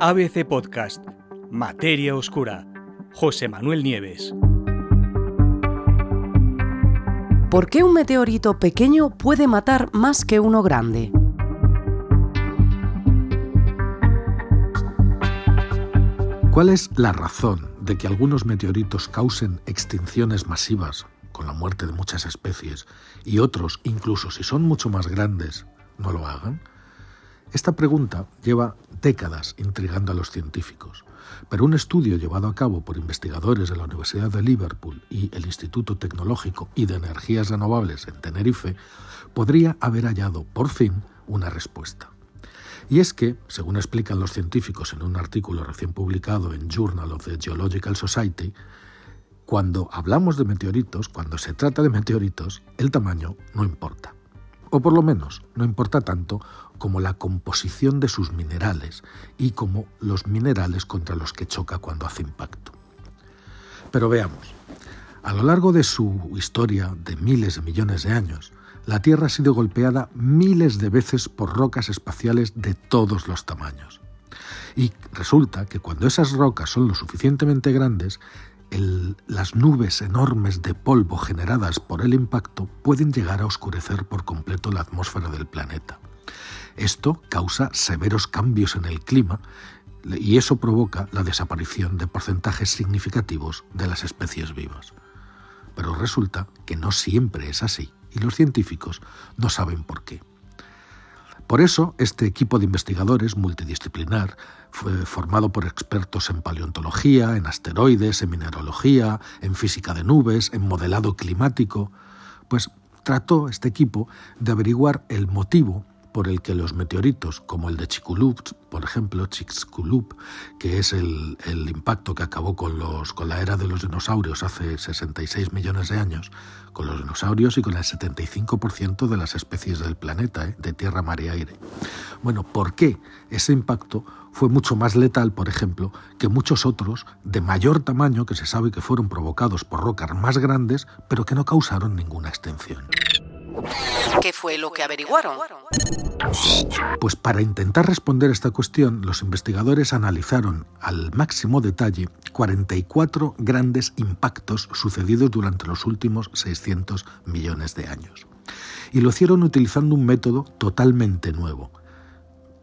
ABC Podcast, Materia Oscura, José Manuel Nieves. ¿Por qué un meteorito pequeño puede matar más que uno grande? ¿Cuál es la razón de que algunos meteoritos causen extinciones masivas con la muerte de muchas especies y otros, incluso si son mucho más grandes, no lo hagan? Esta pregunta lleva décadas intrigando a los científicos, pero un estudio llevado a cabo por investigadores de la Universidad de Liverpool y el Instituto Tecnológico y de Energías Renovables en Tenerife podría haber hallado, por fin, una respuesta. Y es que, según explican los científicos en un artículo recién publicado en Journal of the Geological Society, cuando hablamos de meteoritos, cuando se trata de meteoritos, el tamaño no importa. O por lo menos no importa tanto como la composición de sus minerales y como los minerales contra los que choca cuando hace impacto. Pero veamos, a lo largo de su historia de miles de millones de años, la Tierra ha sido golpeada miles de veces por rocas espaciales de todos los tamaños. Y resulta que cuando esas rocas son lo suficientemente grandes, las nubes enormes de polvo generadas por el impacto pueden llegar a oscurecer por completo la atmósfera del planeta. Esto causa severos cambios en el clima y eso provoca la desaparición de porcentajes significativos de las especies vivas. Pero resulta que no siempre es así y los científicos no saben por qué. Por eso, este equipo de investigadores multidisciplinar fue formado por expertos en paleontología, en asteroides, en mineralogía, en física de nubes, en modelado climático, pues trató este equipo de averiguar el motivo por el que los meteoritos, como el de Chicxulub, por ejemplo, Chicxulub, que es el, impacto que acabó con, los, con la era de los dinosaurios hace 66 millones de años, con los dinosaurios y con el 75% de las especies del planeta, ¿eh? de tierra, mar y aire. Bueno, ¿por qué ese impacto fue mucho más letal, por ejemplo, que muchos otros de mayor tamaño que se sabe que fueron provocados por rocas más grandes, pero que no causaron ninguna extensión? ¿Qué fue lo que averiguaron? Pues para intentar responder a esta cuestión, los investigadores analizaron al máximo detalle 44 grandes impactos sucedidos durante los últimos 600 millones de años. Y lo hicieron utilizando un método totalmente nuevo.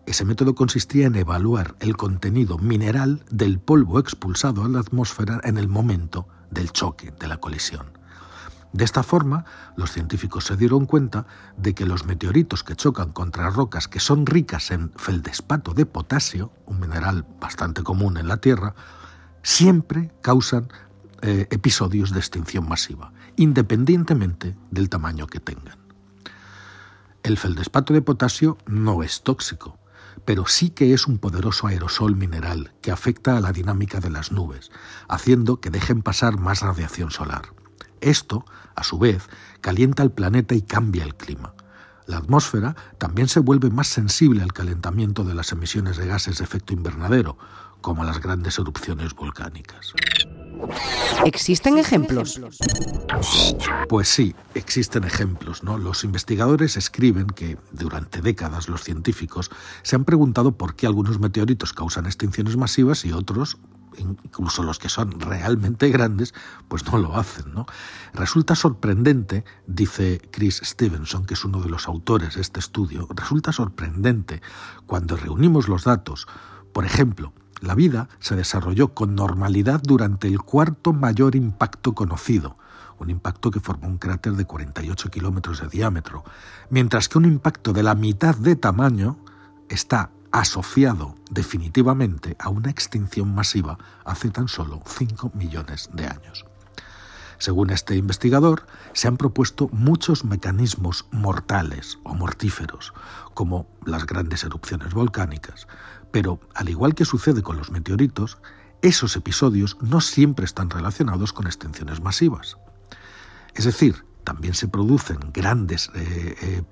Ese método consistía en evaluar el contenido mineral del polvo expulsado a la atmósfera en el momento del choque, de la colisión. De esta forma, los científicos se dieron cuenta de que los meteoritos que chocan contra rocas que son ricas en feldespato de potasio, un mineral bastante común en la Tierra, siempre causan eh, episodios de extinción masiva, independientemente del tamaño que tengan. El feldespato de potasio no es tóxico, pero sí que es un poderoso aerosol mineral que afecta a la dinámica de las nubes, haciendo que dejen pasar más radiación solar. Esto, a su vez, calienta el planeta y cambia el clima. La atmósfera también se vuelve más sensible al calentamiento de las emisiones de gases de efecto invernadero, como las grandes erupciones volcánicas. ¿Existen ejemplos? Pues sí, existen ejemplos. ¿no? Los investigadores escriben que durante décadas los científicos se han preguntado por qué algunos meteoritos causan extinciones masivas y otros incluso los que son realmente grandes, pues no lo hacen. ¿no? Resulta sorprendente, dice Chris Stevenson, que es uno de los autores de este estudio, resulta sorprendente cuando reunimos los datos, por ejemplo, la vida se desarrolló con normalidad durante el cuarto mayor impacto conocido, un impacto que formó un cráter de 48 kilómetros de diámetro, mientras que un impacto de la mitad de tamaño está asociado definitivamente a una extinción masiva hace tan solo 5 millones de años. Según este investigador, se han propuesto muchos mecanismos mortales o mortíferos, como las grandes erupciones volcánicas, pero al igual que sucede con los meteoritos, esos episodios no siempre están relacionados con extinciones masivas. Es decir, también se producen grandes, eh, eh,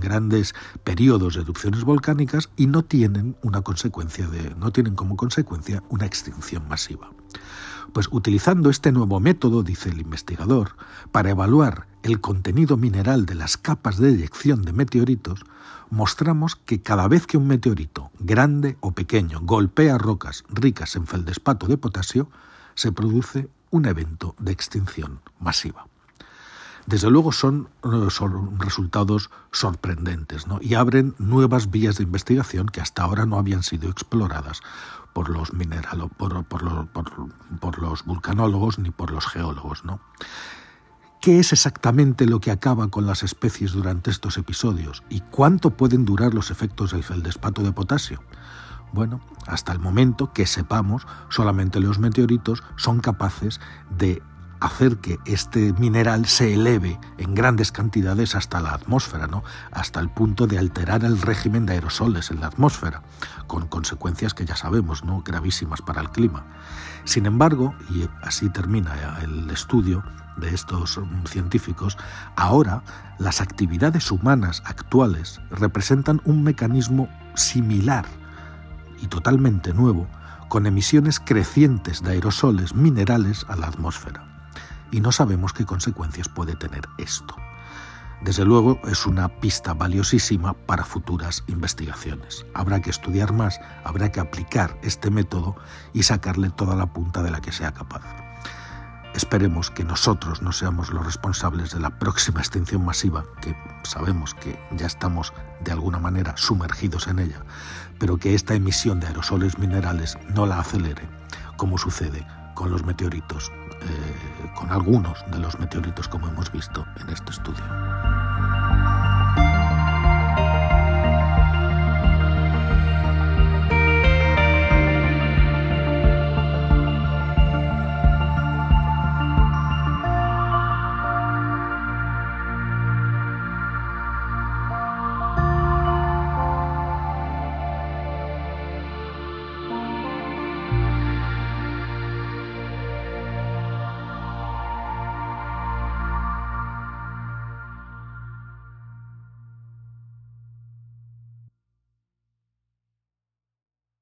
grandes periodos de erupciones volcánicas y no tienen, una consecuencia de, no tienen como consecuencia una extinción masiva. Pues utilizando este nuevo método, dice el investigador, para evaluar el contenido mineral de las capas de eyección de meteoritos, mostramos que cada vez que un meteorito grande o pequeño, golpea rocas ricas en feldespato de potasio, se produce un evento de extinción masiva. Desde luego son, son resultados sorprendentes y abren nuevas vías de investigación que hasta ahora no habían sido exploradas por los, mineralo, por, por, los vulcanólogos ni por los geólogos. ¿no? ¿Qué es exactamente lo que acaba con las especies durante estos episodios? ¿Y cuánto pueden durar los efectos del feldespato de potasio? Bueno, hasta el momento que sepamos, solamente los meteoritos son capaces de hacer que este mineral se eleve en grandes cantidades hasta la atmósfera, ¿no? hasta el punto de alterar el régimen de aerosoles en la atmósfera, con consecuencias que ya sabemos, ¿no? gravísimas para el clima. Sin embargo, y así termina el estudio de estos mm, científicos, ahora las actividades humanas actuales representan un mecanismo similar y totalmente nuevo, con emisiones crecientes de aerosoles minerales a la atmósfera y no sabemos qué consecuencias puede tener esto. Desde luego es una pista valiosísima para futuras investigaciones. Habrá que estudiar más, habrá que aplicar este método y sacarle toda la punta de la que sea capaz. Esperemos que nosotros no seamos los responsables de la próxima extinción masiva, que sabemos que ya estamos de alguna manera sumergidos en ella, pero que esta emisión de aerosoles minerales no la acelere, como sucede con los meteoritos, eh, con algunos de los meteoritos como hemos visto en este estudio.